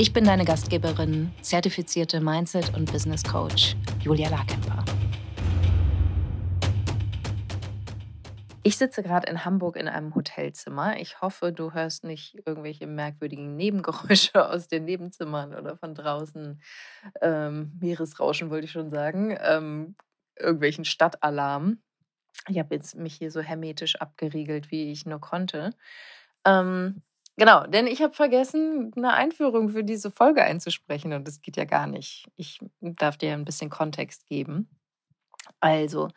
Ich bin deine Gastgeberin, zertifizierte Mindset- und Business Coach Julia Larkemper. Ich sitze gerade in Hamburg in einem Hotelzimmer. Ich hoffe, du hörst nicht irgendwelche merkwürdigen Nebengeräusche aus den Nebenzimmern oder von draußen. Ähm, Meeresrauschen wollte ich schon sagen. Ähm, irgendwelchen Stadtalarm. Ich habe jetzt mich hier so hermetisch abgeriegelt, wie ich nur konnte. Ähm, Genau, denn ich habe vergessen, eine Einführung für diese Folge einzusprechen und das geht ja gar nicht. Ich darf dir ein bisschen Kontext geben. Also,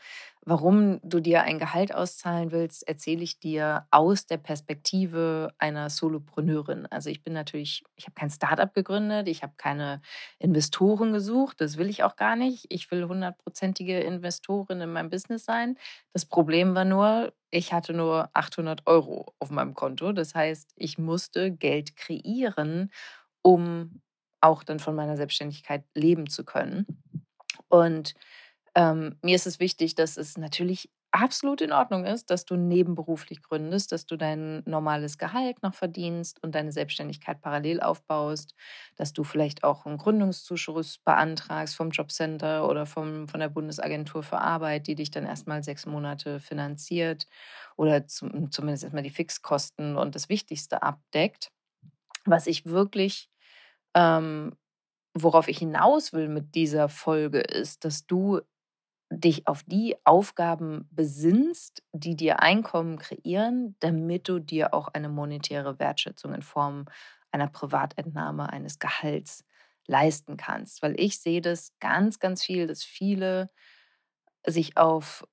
warum du dir ein Gehalt auszahlen willst, erzähle ich dir aus der Perspektive einer Solopreneurin. Also ich bin natürlich, ich habe kein Startup gegründet, ich habe keine Investoren gesucht, das will ich auch gar nicht. Ich will hundertprozentige Investorin in meinem Business sein. Das Problem war nur, ich hatte nur 800 Euro auf meinem Konto. Das heißt, ich musste Geld kreieren, um auch dann von meiner Selbstständigkeit leben zu können. Und ähm, mir ist es wichtig, dass es natürlich absolut in Ordnung ist, dass du nebenberuflich gründest, dass du dein normales Gehalt noch verdienst und deine Selbstständigkeit parallel aufbaust, dass du vielleicht auch einen Gründungszuschuss beantragst vom Jobcenter oder vom, von der Bundesagentur für Arbeit, die dich dann erstmal sechs Monate finanziert oder zum, zumindest erstmal die Fixkosten und das Wichtigste abdeckt. Was ich wirklich ähm, worauf ich hinaus will mit dieser Folge ist, dass du dich auf die Aufgaben besinnst, die dir Einkommen kreieren, damit du dir auch eine monetäre Wertschätzung in Form einer Privatentnahme eines Gehalts leisten kannst. Weil ich sehe das ganz, ganz viel, dass viele sich auf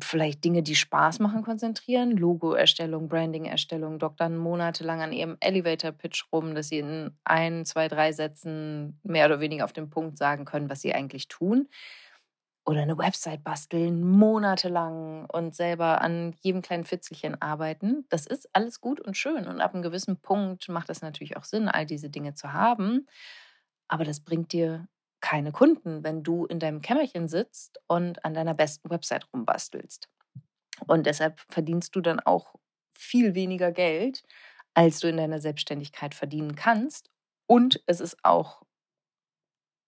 vielleicht Dinge, die Spaß machen, konzentrieren. Logo-Erstellung, Branding-Erstellung, doktern monatelang an ihrem Elevator-Pitch rum, dass sie in ein, zwei, drei Sätzen mehr oder weniger auf den Punkt sagen können, was sie eigentlich tun oder eine Website basteln, monatelang und selber an jedem kleinen Fitzelchen arbeiten. Das ist alles gut und schön. Und ab einem gewissen Punkt macht es natürlich auch Sinn, all diese Dinge zu haben. Aber das bringt dir keine Kunden, wenn du in deinem Kämmerchen sitzt und an deiner besten Website rumbastelst. Und deshalb verdienst du dann auch viel weniger Geld, als du in deiner Selbstständigkeit verdienen kannst. Und es ist auch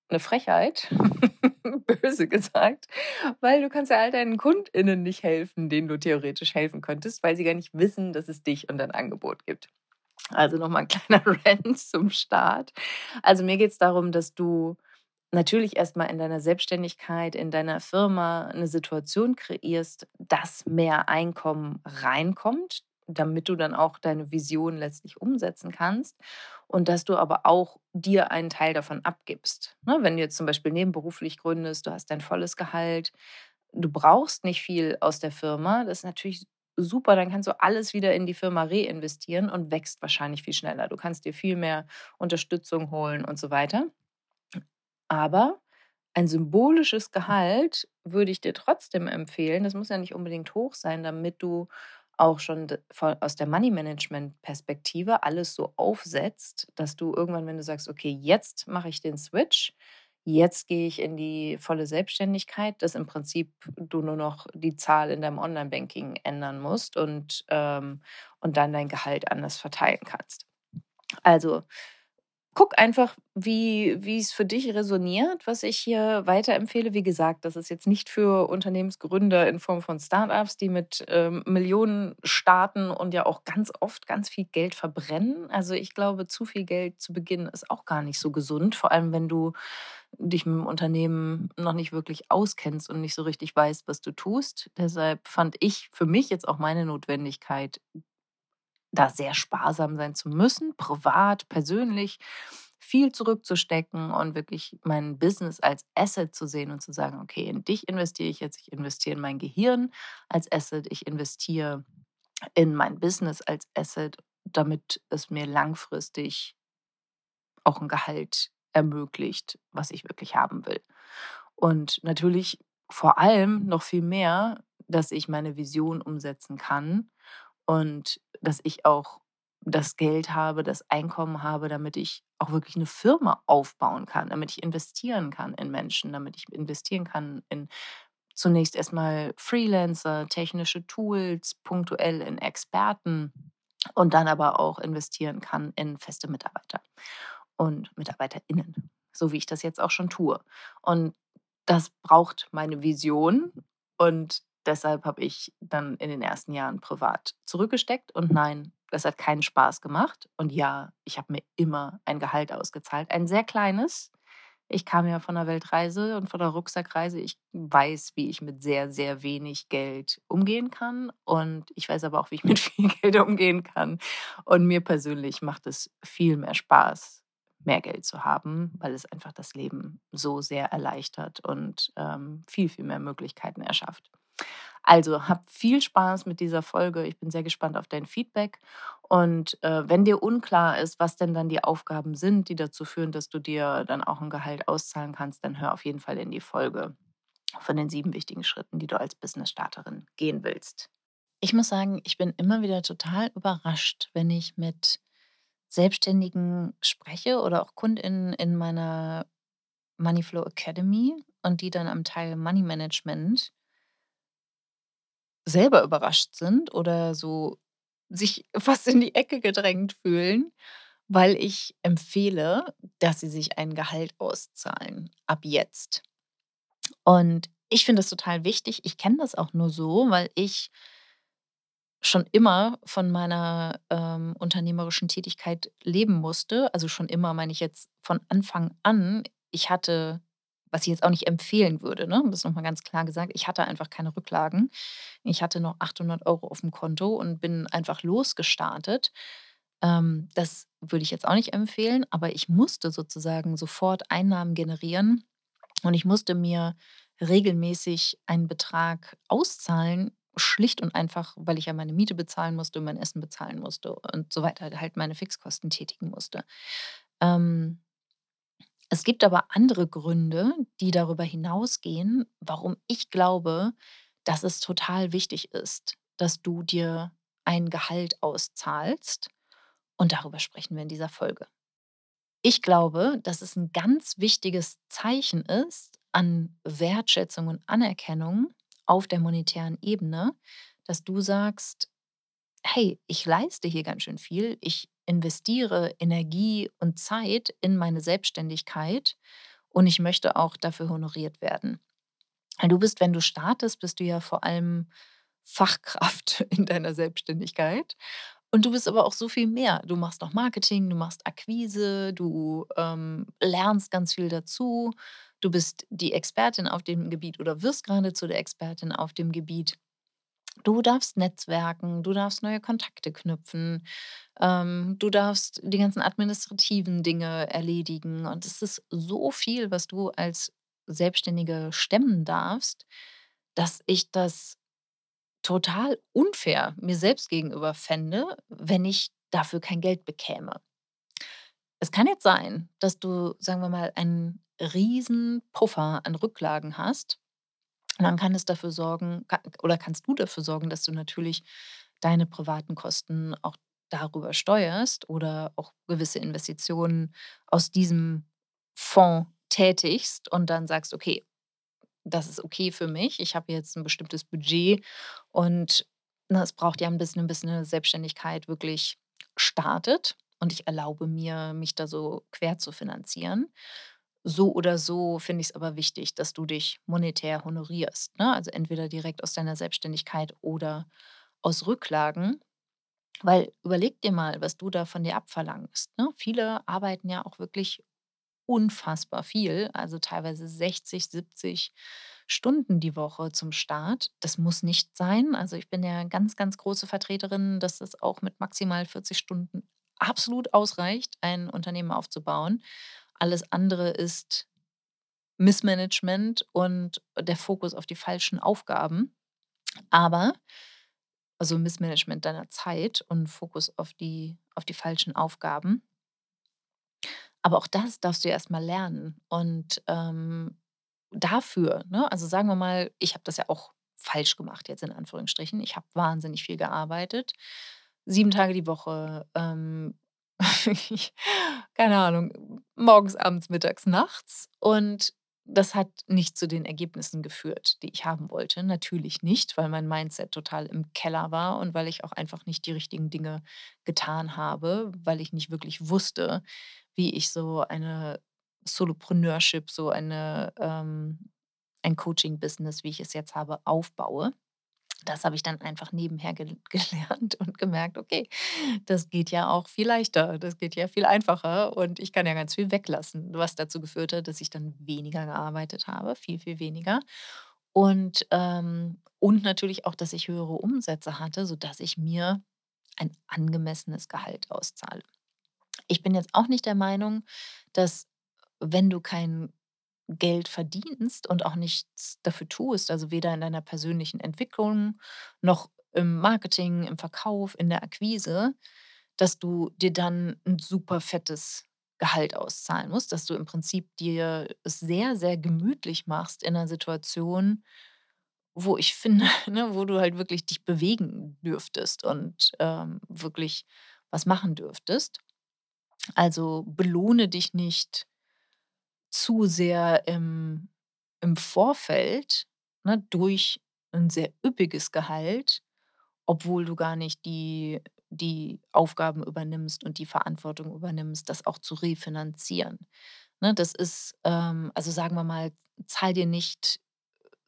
eine Frechheit, böse gesagt, weil du kannst ja all deinen KundInnen nicht helfen, denen du theoretisch helfen könntest, weil sie gar nicht wissen, dass es dich und dein Angebot gibt. Also nochmal ein kleiner Rant zum Start. Also mir geht es darum, dass du natürlich erstmal in deiner Selbstständigkeit, in deiner Firma eine Situation kreierst, dass mehr Einkommen reinkommt, damit du dann auch deine Vision letztlich umsetzen kannst und dass du aber auch dir einen Teil davon abgibst. Ne, wenn du jetzt zum Beispiel nebenberuflich gründest, du hast dein volles Gehalt, du brauchst nicht viel aus der Firma, das ist natürlich super, dann kannst du alles wieder in die Firma reinvestieren und wächst wahrscheinlich viel schneller. Du kannst dir viel mehr Unterstützung holen und so weiter. Aber ein symbolisches Gehalt würde ich dir trotzdem empfehlen. Das muss ja nicht unbedingt hoch sein, damit du auch schon aus der Money Management Perspektive alles so aufsetzt, dass du irgendwann, wenn du sagst, okay, jetzt mache ich den Switch, jetzt gehe ich in die volle Selbstständigkeit, dass im Prinzip du nur noch die Zahl in deinem Online-Banking ändern musst und, ähm, und dann dein Gehalt anders verteilen kannst. Also guck einfach, wie, es für dich resoniert, was ich hier weiterempfehle. Wie gesagt, das ist jetzt nicht für Unternehmensgründer in Form von Startups, die mit ähm, Millionen starten und ja auch ganz oft ganz viel Geld verbrennen. Also ich glaube, zu viel Geld zu Beginn ist auch gar nicht so gesund, vor allem wenn du dich mit dem Unternehmen noch nicht wirklich auskennst und nicht so richtig weißt, was du tust. Deshalb fand ich für mich jetzt auch meine Notwendigkeit, da sehr sparsam sein zu müssen, privat, persönlich viel zurückzustecken und wirklich mein Business als Asset zu sehen und zu sagen, okay, in dich investiere ich jetzt, ich investiere in mein Gehirn als Asset, ich investiere in mein Business als Asset, damit es mir langfristig auch ein Gehalt ermöglicht, was ich wirklich haben will. Und natürlich vor allem noch viel mehr, dass ich meine Vision umsetzen kann und dass ich auch das Geld habe, das Einkommen habe, damit ich auch wirklich eine Firma aufbauen kann, damit ich investieren kann in Menschen, damit ich investieren kann in zunächst erstmal Freelancer, technische Tools, punktuell in Experten und dann aber auch investieren kann in feste Mitarbeiter und MitarbeiterInnen, so wie ich das jetzt auch schon tue. Und das braucht meine Vision und deshalb habe ich dann in den ersten Jahren privat zurückgesteckt und nein, das hat keinen Spaß gemacht. Und ja, ich habe mir immer ein Gehalt ausgezahlt, ein sehr kleines. Ich kam ja von der Weltreise und von der Rucksackreise. Ich weiß, wie ich mit sehr, sehr wenig Geld umgehen kann. Und ich weiß aber auch, wie ich mit viel Geld umgehen kann. Und mir persönlich macht es viel mehr Spaß, mehr Geld zu haben, weil es einfach das Leben so sehr erleichtert und ähm, viel, viel mehr Möglichkeiten erschafft. Also hab viel Spaß mit dieser Folge. Ich bin sehr gespannt auf dein Feedback. Und äh, wenn dir unklar ist, was denn dann die Aufgaben sind, die dazu führen, dass du dir dann auch ein Gehalt auszahlen kannst, dann hör auf jeden Fall in die Folge von den sieben wichtigen Schritten, die du als Business-Starterin gehen willst. Ich muss sagen, ich bin immer wieder total überrascht, wenn ich mit Selbstständigen spreche oder auch KundInnen in meiner Moneyflow Academy und die dann am Teil Money Management selber überrascht sind oder so sich fast in die Ecke gedrängt fühlen, weil ich empfehle, dass sie sich ein Gehalt auszahlen ab jetzt. Und ich finde das total wichtig. Ich kenne das auch nur so, weil ich schon immer von meiner ähm, unternehmerischen Tätigkeit leben musste. Also schon immer meine ich jetzt von Anfang an. Ich hatte was ich jetzt auch nicht empfehlen würde, ne? Das nochmal ganz klar gesagt. Ich hatte einfach keine Rücklagen. Ich hatte noch 800 Euro auf dem Konto und bin einfach losgestartet. Ähm, das würde ich jetzt auch nicht empfehlen, aber ich musste sozusagen sofort Einnahmen generieren und ich musste mir regelmäßig einen Betrag auszahlen, schlicht und einfach, weil ich ja meine Miete bezahlen musste, mein Essen bezahlen musste und so weiter, halt meine Fixkosten tätigen musste. Ähm, es gibt aber andere Gründe, die darüber hinausgehen, warum ich glaube, dass es total wichtig ist, dass du dir ein Gehalt auszahlst. Und darüber sprechen wir in dieser Folge. Ich glaube, dass es ein ganz wichtiges Zeichen ist an Wertschätzung und Anerkennung auf der monetären Ebene, dass du sagst, hey, ich leiste hier ganz schön viel, ich investiere Energie und Zeit in meine Selbstständigkeit und ich möchte auch dafür honoriert werden. Du bist, wenn du startest, bist du ja vor allem Fachkraft in deiner Selbstständigkeit. Und du bist aber auch so viel mehr. Du machst noch Marketing, du machst Akquise, du ähm, lernst ganz viel dazu. Du bist die Expertin auf dem Gebiet oder wirst gerade zu der Expertin auf dem Gebiet. Du darfst netzwerken, du darfst neue Kontakte knüpfen, ähm, du darfst die ganzen administrativen Dinge erledigen. Und es ist so viel, was du als Selbstständige stemmen darfst, dass ich das total unfair mir selbst gegenüber fände, wenn ich dafür kein Geld bekäme. Es kann jetzt sein, dass du, sagen wir mal, einen riesen Puffer an Rücklagen hast und dann kann es dafür sorgen oder kannst du dafür sorgen, dass du natürlich deine privaten Kosten auch darüber steuerst oder auch gewisse Investitionen aus diesem Fonds tätigst und dann sagst, okay, das ist okay für mich. Ich habe jetzt ein bestimmtes Budget und ne, es braucht ja ein bisschen, bis eine Selbstständigkeit wirklich startet und ich erlaube mir, mich da so quer zu finanzieren. So oder so finde ich es aber wichtig, dass du dich monetär honorierst. Ne? Also entweder direkt aus deiner Selbstständigkeit oder aus Rücklagen. Weil überleg dir mal, was du da von dir abverlangst. Ne? Viele arbeiten ja auch wirklich unfassbar viel, also teilweise 60, 70 Stunden die Woche zum Start. Das muss nicht sein. Also ich bin ja ganz, ganz große Vertreterin, dass es auch mit maximal 40 Stunden absolut ausreicht, ein Unternehmen aufzubauen. Alles andere ist Missmanagement und der Fokus auf die falschen Aufgaben. Aber, also Missmanagement deiner Zeit und Fokus auf die, auf die falschen Aufgaben. Aber auch das darfst du ja erst mal lernen. Und, ähm, dafür, ne also, sagen wir mal, ich habe das ja auch falsch gemacht jetzt in Anführungsstrichen. Ich habe wahnsinnig viel gearbeitet, 7 Tage die Woche, ähm, keine Ahnung, morgens, abends, mittags, nachts. Und das hat nicht zu den Ergebnissen geführt, die ich haben wollte. Natürlich nicht, weil mein Mindset total im Keller war und weil ich auch einfach nicht die richtigen Dinge getan habe, weil ich nicht wirklich wusste, wie ich so eine Solopreneurship, so eine ähm, ein Coaching-Business, wie ich es jetzt habe, aufbaue. Das habe ich dann einfach nebenher gel gelernt und gemerkt: „Okay, das geht ja auch viel leichter, das geht ja viel einfacher und ich kann ja ganz viel weglassen.“ Was dazu geführt hat, dass ich dann weniger gearbeitet habe, viel, viel weniger. Und, ähm und natürlich auch, dass ich höhere Umsätze hatte, sodass ich mir ein angemessenes Gehalt auszahle. Ich bin jetzt auch nicht der Meinung, dass, wenn du kein Geld verdienst und auch nichts dafür tust, also weder in deiner persönlichen Entwicklung noch im Marketing, im Verkauf, in der Akquise, dass du dir dann 'n super fettes Gehalt auszahlen musst, dass du im Prinzip dir es sehr, sehr gemütlich machst in 'ner Situation, wo ich finde, ne, wo du halt wirklich dich bewegen dürftest und, ähm, wirklich was machen dürftest. Also, belohne dich nicht zu sehr im im Vorfeld, ne, durch 'n sehr üppiges Gehalt, obwohl du gar nicht die die Aufgaben übernimmst und die Verantwortung übernimmst, das auch zu refinanzieren. Ne, das ist, ähm also, sagen wir mal, zahl dir nicht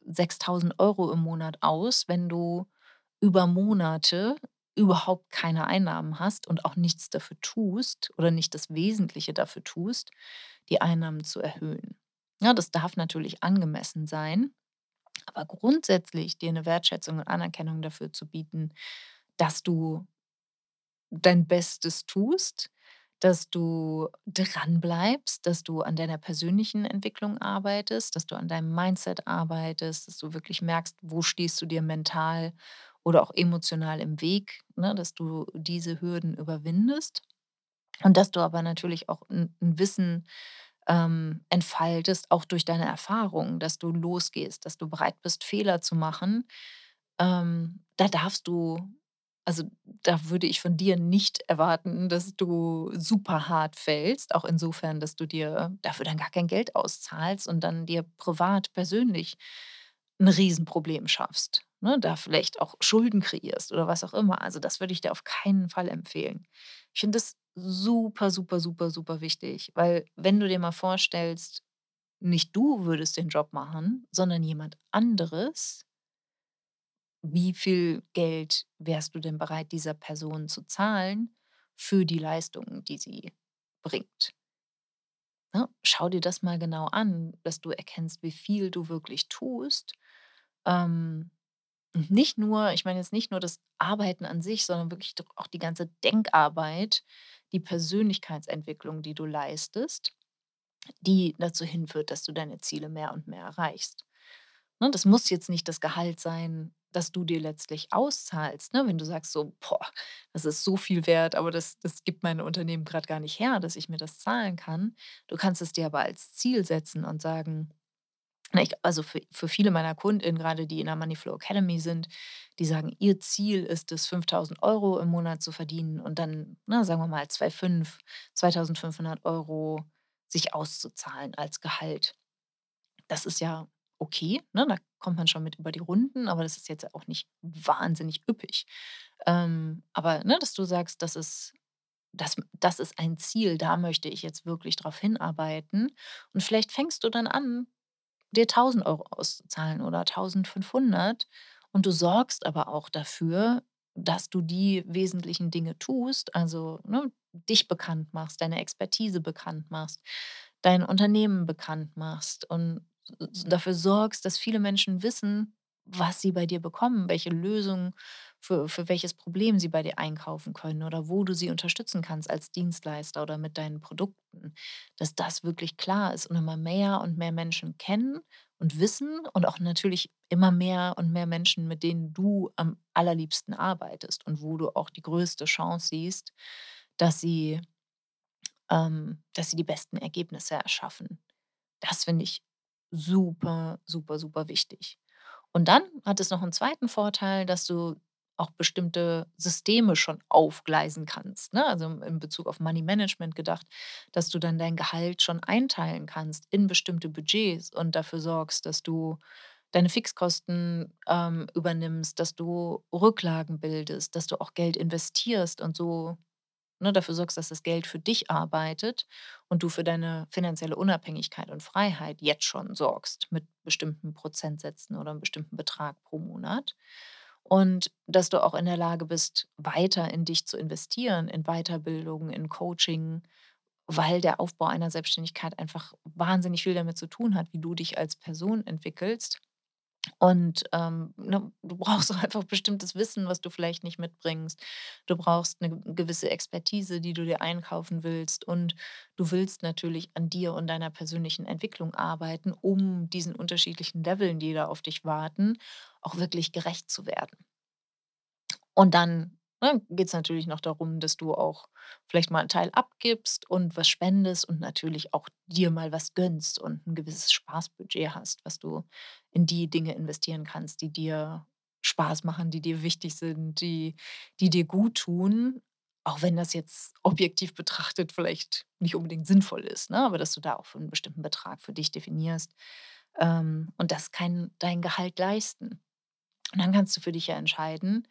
6.000 € im Monat aus, wenn du über Monate überhaupt keine Einnahmen hast und auch nichts dafür tust oder nicht das Wesentliche dafür tust, die Einnahmen zu erhöhen. Ja, das darf natürlich angemessen sein, aber grundsätzlich dir 'ne Wertschätzung und Anerkennung dafür zu bieten, dass du dein Bestes tust, dass du dranbleibst, dass du an deiner persönlichen Entwicklung arbeitest, dass du an deinem Mindset arbeitest, dass du wirklich merkst, wo stehst du dir mental oder auch emotional im Weg, ne, dass du diese Hürden überwindest. Und dass du aber natürlich auch 'n 'n Wissen, ähm, entfaltest, auch durch deine Erfahrungen, dass du losgehst, dass du bereit bist, Fehler zu machen. Ähm, da darfst du also, da würde ich von dir nicht erwarten, dass du super hart fällst, auch insofern, dass du dir dafür dann gar kein Geld auszahlst und dann dir privat persönlich 'n Riesenproblem schaffst, ne? Da vielleicht auch Schulden kreierst oder was auch immer. Also, das würde ich dir auf keinen Fall empfehlen. Ich finde das super, super, super, super wichtig, weil wenn du dir mal vorstellst, nicht du würdest den Job machen, sondern jemand anderes wie viel Geld wärst du denn bereit, dieser Person zu zahlen für die Leistungen, die sie bringt? Ne? Schau dir das mal genau an, dass du erkennst, wie viel du wirklich tust. Ähm, und nicht nur ich meine jetzt nicht nur das Arbeiten an sich, sondern wirklich auch die ganze Denkarbeit, die Persönlichkeitsentwicklung, die du leistest, die dazu hinführt, dass du deine Ziele mehr und mehr erreichst. Ne, das muss jetzt nicht das Gehalt sein, das du dir letztlich auszahlst, ne? Wenn du sagst so: „Boah, das ist so viel wert, aber das das gibt mein Unternehmen grad gar nicht her, dass ich mir das zahlen kann.“ Du kannst es dir aber als Ziel setzen und sagen also, für für viele meiner KundInnen, grade die in der Money-Flow Academy sind, die sagen, ihr Ziel ist es, 5.000 € im Monat zu verdienen und dann, ne, sagen wir mal 2,5 2.500 € sich auszuzahlen als Gehalt. Das ist ja okay, ne? Da kommt man schon mit über die Runden, aber das ist jetzt auch nicht wahnsinnig üppig. Ähm, aber, ne, dass du sagst, das ist das das ist ein Ziel, da möchte ich jetzt wirklich drauf hinarbeiten. Und vielleicht fängst du dann an, dir 1.000 € auszuzahlen oder 1.500 und du sorgst aber auch dafür, dass du die wesentlichen Dinge tust, also, ne, dich bekannt machst, deine Expertise bekannt machst, dein Unternehmen bekannt machst und dafür sorgst, dass viele Menschen wissen, was sie bei dir bekommen, welche Lösung für für welches Problem sie bei dir einkaufen können oder wo du sie unterstützen kannst als Dienstleister oder mit deinen Produkten. Dass das wirklich klar ist und immer mehr und mehr Menschen kennen und wissen und auch natürlich immer mehr und mehr Menschen, mit denen du am allerliebsten arbeitest und wo du auch die größte Chance siehst, dass sie ähm, dass sie die besten Ergebnisse erschaffen. Das finde ich super, super, super wichtig. Und dann hat es noch einen zweiten Vorteil, dass du auch bestimmte Systeme schon aufgleisen kannst, ne? Also, in Bezug auf Money Management gedacht, dass du dann dein Gehalt schon einteilen kannst in bestimmte Budgets und dafür sorgst, dass du deine Fixkosten, ähm, übernimmst, dass du Rücklagen bildest, dass du auch Geld investierst und so ne, dafür sorgst, dass das Geld für dich arbeitet und du für deine finanzielle Unabhängigkeit und Freiheit jetzt schon sorgst mit bestimmten Prozentsätzen oder einem bestimmten Betrag pro Monat. Und dass du auch in der Lage bist, weiter in dich zu investieren, in Weiterbildung, in Coaching, weil der Aufbau einer Selbstständigkeit einfach wahnsinnig viel damit zu tun hat, wie du dich als Person entwickelst und, ähm, ne, du brauchst auch einfach bestimmtes Wissen, was du vielleicht nicht mitbringst. Du brauchst eine gewisse Expertise, die du dir einkaufen willst und du willst natürlich an dir und deiner persönlichen Entwicklung arbeiten, um diesen unterschiedlichen Leveln, die da auf dich warten, auch wirklich gerecht zu werden. Und dann, ne, geht's natürlich noch darum, dass du auch vielleicht mal 'n Teil abgibst und was spendest und natürlich auch dir mal was gönnst und ein gewisses Spaßbudget hast, was du in die Dinge investieren kannst, die dir Spaß machen, die dir wichtig sind, die die dir gut tun, auch wenn das jetzt objektiv betrachtet vielleicht nicht unbedingt sinnvoll ist, ne? Aber dass du da auch einen bestimmten Betrag für dich definierst, ähm, und das kann dein Gehalt leisten. Und dann kannst du für dich ja entscheiden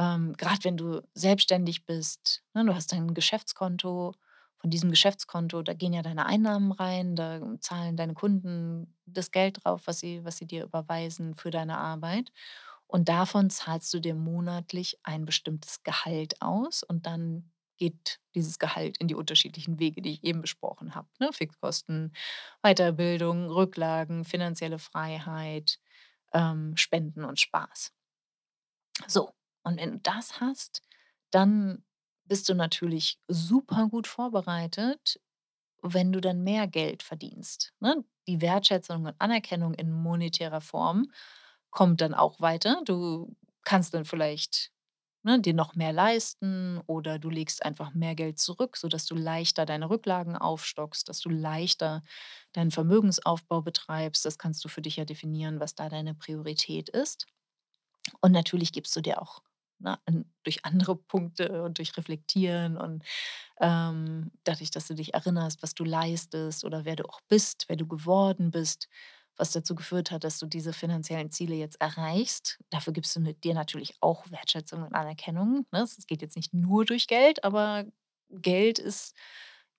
ähm, grad wenn du selbstständig bist, ne, du hast dein Geschäftskonto. Von diesem Geschäftskonto, da gehen ja deine Einnahmen rein, da zahlen deine Kunden das Geld drauf, was sie was sie dir überweisen für deine Arbeit. Und davon zahlst du dir monatlich ein bestimmtes Gehalt aus und dann geht dieses Gehalt in die unterschiedlichen Wege, die ich eben besprochen habe, ne? Fixkosten, Weiterbildung, Rücklagen, finanzielle Freiheit, ähm, Spenden und Spaß. So, und wenn du das hast, dann bist du natürlich super gut vorbereitet, wenn du dann mehr Geld verdienst, ne? Die Wertschätzung und Anerkennung in monetärer Form kommt dann auch weiter. Du kannst dann vielleicht, ne, dir noch mehr leisten oder du legst einfach mehr Geld zurück, sodass du leichter deine Rücklagen aufstockst, dass du leichter deinen Vermögensaufbau betreibst. Das kannst du für dich ja definieren, was da deine Priorität ist. Und natürlich gibst du dir auch, ne, durch andere Punkte und durch Reflektieren und, ähm, dadurch, dass du dich erinnerst, was du leistest oder wer du auch bist, wer du geworden bist, was dazu geführt hat, dass du diese finanziellen Ziele jetzt erreichst. Dafür gibst du dir natürlich auch Wertschätzung und Anerkennung, ne? Es geht jetzt nicht nur durch Geld, aber Geld ist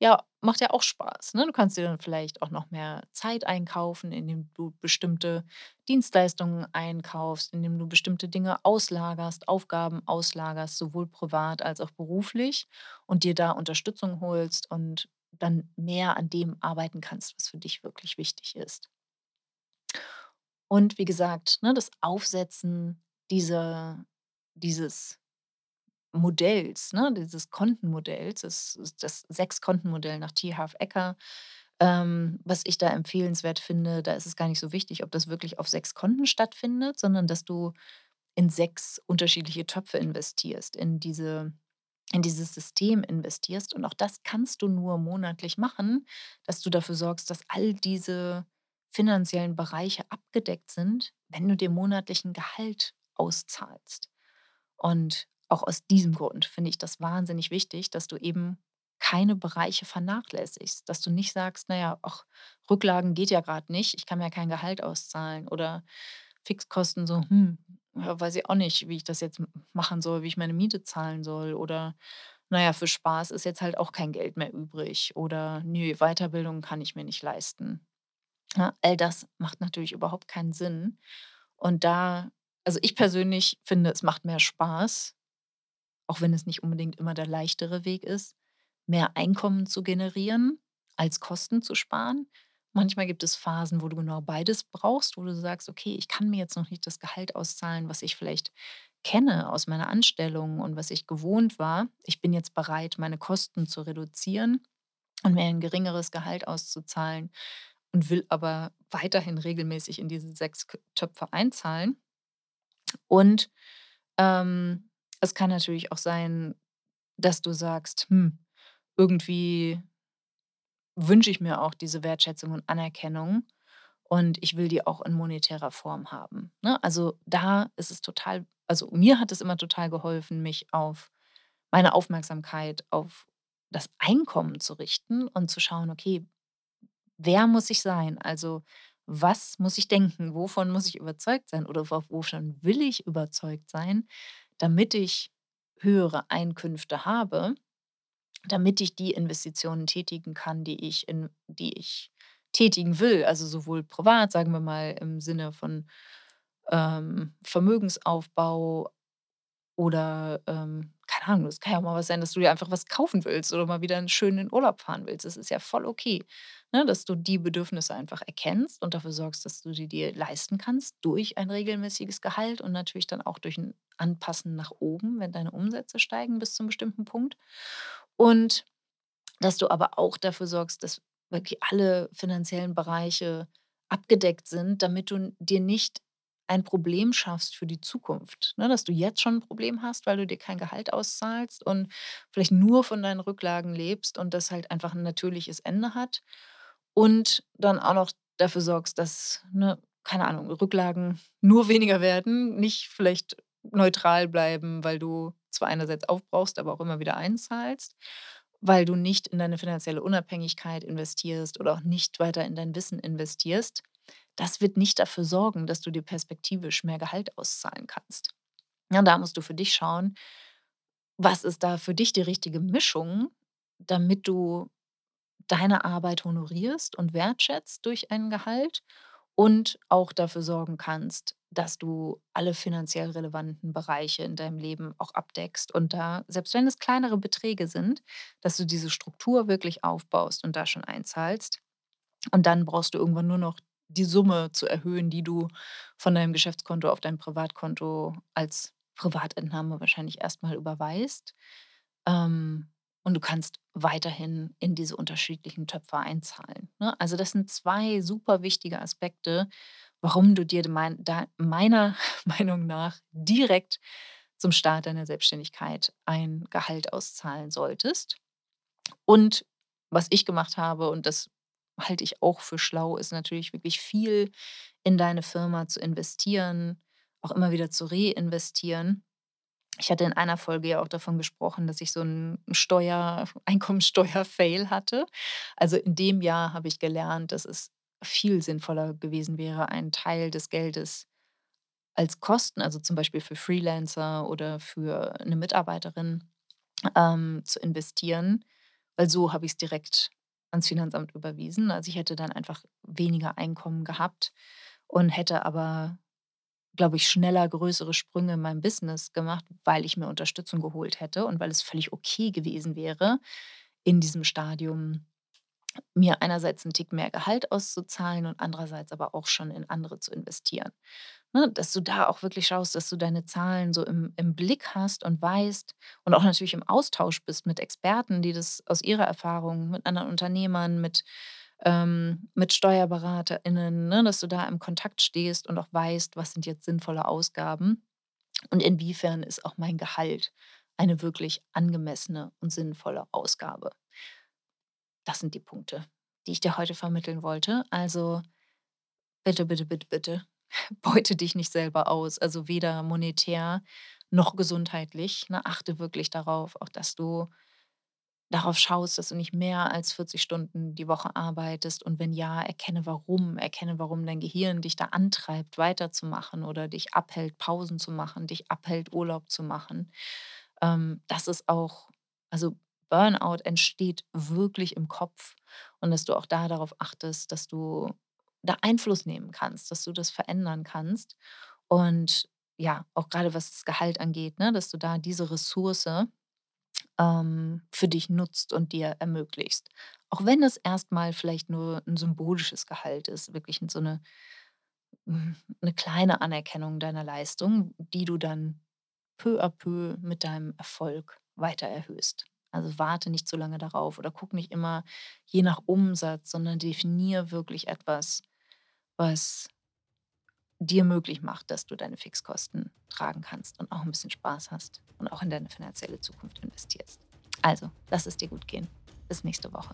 ja, macht ja auch Spaß, ne? Du kannst dir dann vielleicht auch noch mehr Zeit einkaufen, indem du bestimmte Dienstleistungen einkaufst, indem du bestimmte Dinge auslagerst, Aufgaben auslagerst, sowohl privat als auch beruflich und dir da Unterstützung holst und dann mehr an dem arbeiten kannst, was für dich wirklich wichtig ist. Und wie gesagt, ne, das Aufsetzen dieser dieses Modells, ne, dieses Kontenmodells, das das Sechs-Konten-Modell nach T. Harv Eker, ähm, was ich da empfehlenswert finde. Da ist es gar nicht so wichtig, ob das wirklich auf 6 Konten stattfindet, sondern dass du in 6 unterschiedliche Töpfe investierst, in diese in dieses System investierst. Und auch das kannst du nur monatlich machen, dass du dafür sorgst, dass all diese finanziellen Bereiche abgedeckt sind, wenn du dir monatlich 'n Gehalt auszahlst. Und auch aus diesem Grund finde ich das wahnsinnig wichtig, dass du eben keine Bereiche vernachlässigst, dass du nicht sagst: „Na ja, ach, Rücklagen geht ja gerade nicht, ich kann mir ja kein Gehalt auszahlen“ oder Fixkosten so: „Hm, ja, weiß ich auch nicht, wie ich das jetzt machen soll, wie ich meine Miete zahlen soll“ oder „Na ja, für Spaß ist jetzt halt auch kein Geld mehr übrig“ oder „Ne, Weiterbildung kann ich mir nicht leisten.“ Ne, all das macht natürlich überhaupt keinen Sinn. Und da also, ich persönlich finde, es macht mehr Spaß, auch wenn es nicht unbedingt immer der leichtere Weg ist, mehr Einkommen zu generieren, als Kosten zu sparen. Manchmal gibt es Phasen, wo du genau beides brauchst, wo du sagst: „Okay, ich kann mir jetzt noch nicht das Gehalt auszahlen, was ich vielleicht kenne aus meiner Anstellung und was ich gewohnt war. Ich bin jetzt bereit, meine Kosten zu reduzieren und mir ein geringeres Gehalt auszuzahlen und will aber weiterhin regelmäßig in diese 6 K Töpfe einzahlen.“ Und, ähm, es kann natürlich auch sein, dass du sagst: „Hm, irgendwie wünsche ich mir auch diese Wertschätzung und Anerkennung und ich will die auch in monetärer Form haben, ne? Also, da ist es total also, mir hat es immer total geholfen, mich auf meine Aufmerksamkeit auf das Einkommen zu richten und zu schauen: „Okay, wer muss ich sein? Also, was muss ich denken? Wovon muss ich überzeugt sein oder wo wovon will ich überzeugt sein, damit ich höhere Einkünfte habe, damit ich die Investitionen tätigen kann, die ich in die ich tätigen will?“ Also, sowohl privat, sagen wir mal, im Sinne von, ähm, Vermögensaufbau oder, ähm, keine Ahnung, es kann ja auch mal was sein, dass du dir einfach was kaufen willst oder mal wieder 'n schön in Urlaub fahren willst. Das ist ja voll okay, ne, dass du die Bedürfnisse einfach erkennst und dafür sorgst, dass du sie dir leisten kannst durch ein regelmäßiges Gehalt und natürlich dann auch durch 'n Anpassen nach oben, wenn deine Umsätze steigen bis zum bestimmten Punkt. Und dass du aber auch dafür sorgst, dass wirklich alle finanziellen Bereiche abgedeckt sind, damit du dir nicht ein Problem schaffst für die Zukunft, ne? Dass du jetzt schon 'n Problem hast, weil du dir kein Gehalt auszahlst und vielleicht nur von deinen Rücklagen lebst und das halt einfach 'n natürliches Ende hat und dann auch noch dafür sorgst, dass, ne, keine Ahnung, Rücklagen nur weniger werden, nicht vielleicht neutral bleiben, weil du zwar einerseits aufbrauchst, aber auch immer wieder einzahlst, weil du nicht in deine finanzielle Unabhängigkeit investierst oder auch nicht weiter in dein Wissen investierst. Das wird nicht dafür sorgen, dass du dir perspektivisch mehr Gehalt auszahlen kannst. Ja, da musst du für dich schauen, was ist da für dich die richtige Mischung, damit du deine Arbeit honorierst und wertschätzt durch ein Gehalt und auch dafür sorgen kannst, dass du alle finanziell relevanten Bereiche in deinem Leben auch abdeckst und da, selbst wenn es kleinere Beträge sind, dass du diese Struktur wirklich aufbaust und da schon einzahlst. Und dann brauchst du irgendwann nur noch die Summe zu erhöhen, die du von deinem Geschäftskonto auf dein Privatkonto als Privatentnahme wahrscheinlich erst mal überweist. Ähm, und du kannst weiterhin in diese unterschiedlichen Töpfe einzahlen, ne? Also, das sind 2 super wichtige Aspekte, warum du dir mein da meiner Meinung nach direkt zum Start deiner Selbstständigkeit ein Gehalt auszahlen solltest. Und was ich gemacht habe, und das halte ich auch für schlau, ist natürlich wirklich viel in deine Firma zu investieren, auch immer wieder zu reinvestieren. Ich hatte in einer Folge ja auch davon gesprochen, dass ich so 'n Steuer Einkommensteuer-Fail hatte. Also, in dem Jahr habe ich gelernt, dass es viel sinnvoller gewesen wäre, einen Teil des Geldes als Kosten, also, zum Beispiel für Freelancer oder für 'ne Mitarbeiterin, ähm, zu investieren, weil so habe ich's direkt ans Finanzamt überwiesen. Also, ich hätte dann einfach weniger Einkommen gehabt und hätte aber, glaube ich, schneller größere Sprünge in meinem Business gemacht, weil ich mir Unterstützung geholt hätte und weil es völlig okay gewesen wäre, in diesem Stadium mir einerseits 'n Tick mehr Gehalt auszuzahlen und andererseits aber auch schon in andere zu investieren, ne? Dass du da auch wirklich schaust, dass du deine Zahlen so im im Blick hast und weißt und auch natürlich im Austausch bist mit Experten, die das aus ihrer Erfahrung mit anderen Unternehmern, mit ähm, mit SteuerberaterInnen, ne, dass du da im Kontakt stehst und auch weißt, was sind jetzt sinnvolle Ausgaben und inwiefern ist auch mein Gehalt eine wirklich angemessene und sinnvolle Ausgabe. Das sind die Punkte, die ich dir heute vermitteln wollte. Also, bitte, bitte, bitte, bitte beute dich nicht selber aus, also, weder monetär noch gesundheitlich, ne? Achte wirklich darauf, auch dass du darauf schaust, dass du nicht mehr als 40 Stunden die Woche arbeitest und wenn ja, erkenne warum. Erkenne, warum dein Gehirn dich da antreibt, weiterzumachen oder dich abhält, Pausen zu machen, dich abhält, Urlaub zu machen. Ähm, das ist auch also, Burnout entsteht wirklich im Kopf und dass du auch da darauf achtest, dass du da Einfluss nehmen kannst, dass du das verändern kannst. Und ja, auch grade was das Gehalt angeht, ne, dass du da diese Ressource, ähm, für dich nutzt und dir ermöglichst. Auch wenn es erst mal vielleicht nur 'n symbolisches Gehalt ist, wirklich so 'ne hm, 'ne kleine Anerkennung deiner Leistung, die du dann peu à peu mit deinem Erfolg weiter erhöhst. Also, warte nicht zu lange darauf oder gucke nicht immer je nach Umsatz, sondern definiere wirklich etwas, was dir möglich macht, dass du deine Fixkosten tragen kannst und auch 'n bisschen Spaß hast und auch in deine finanzielle Zukunft investierst. Also, lass es dir gut gehen. Bis nächste Woche.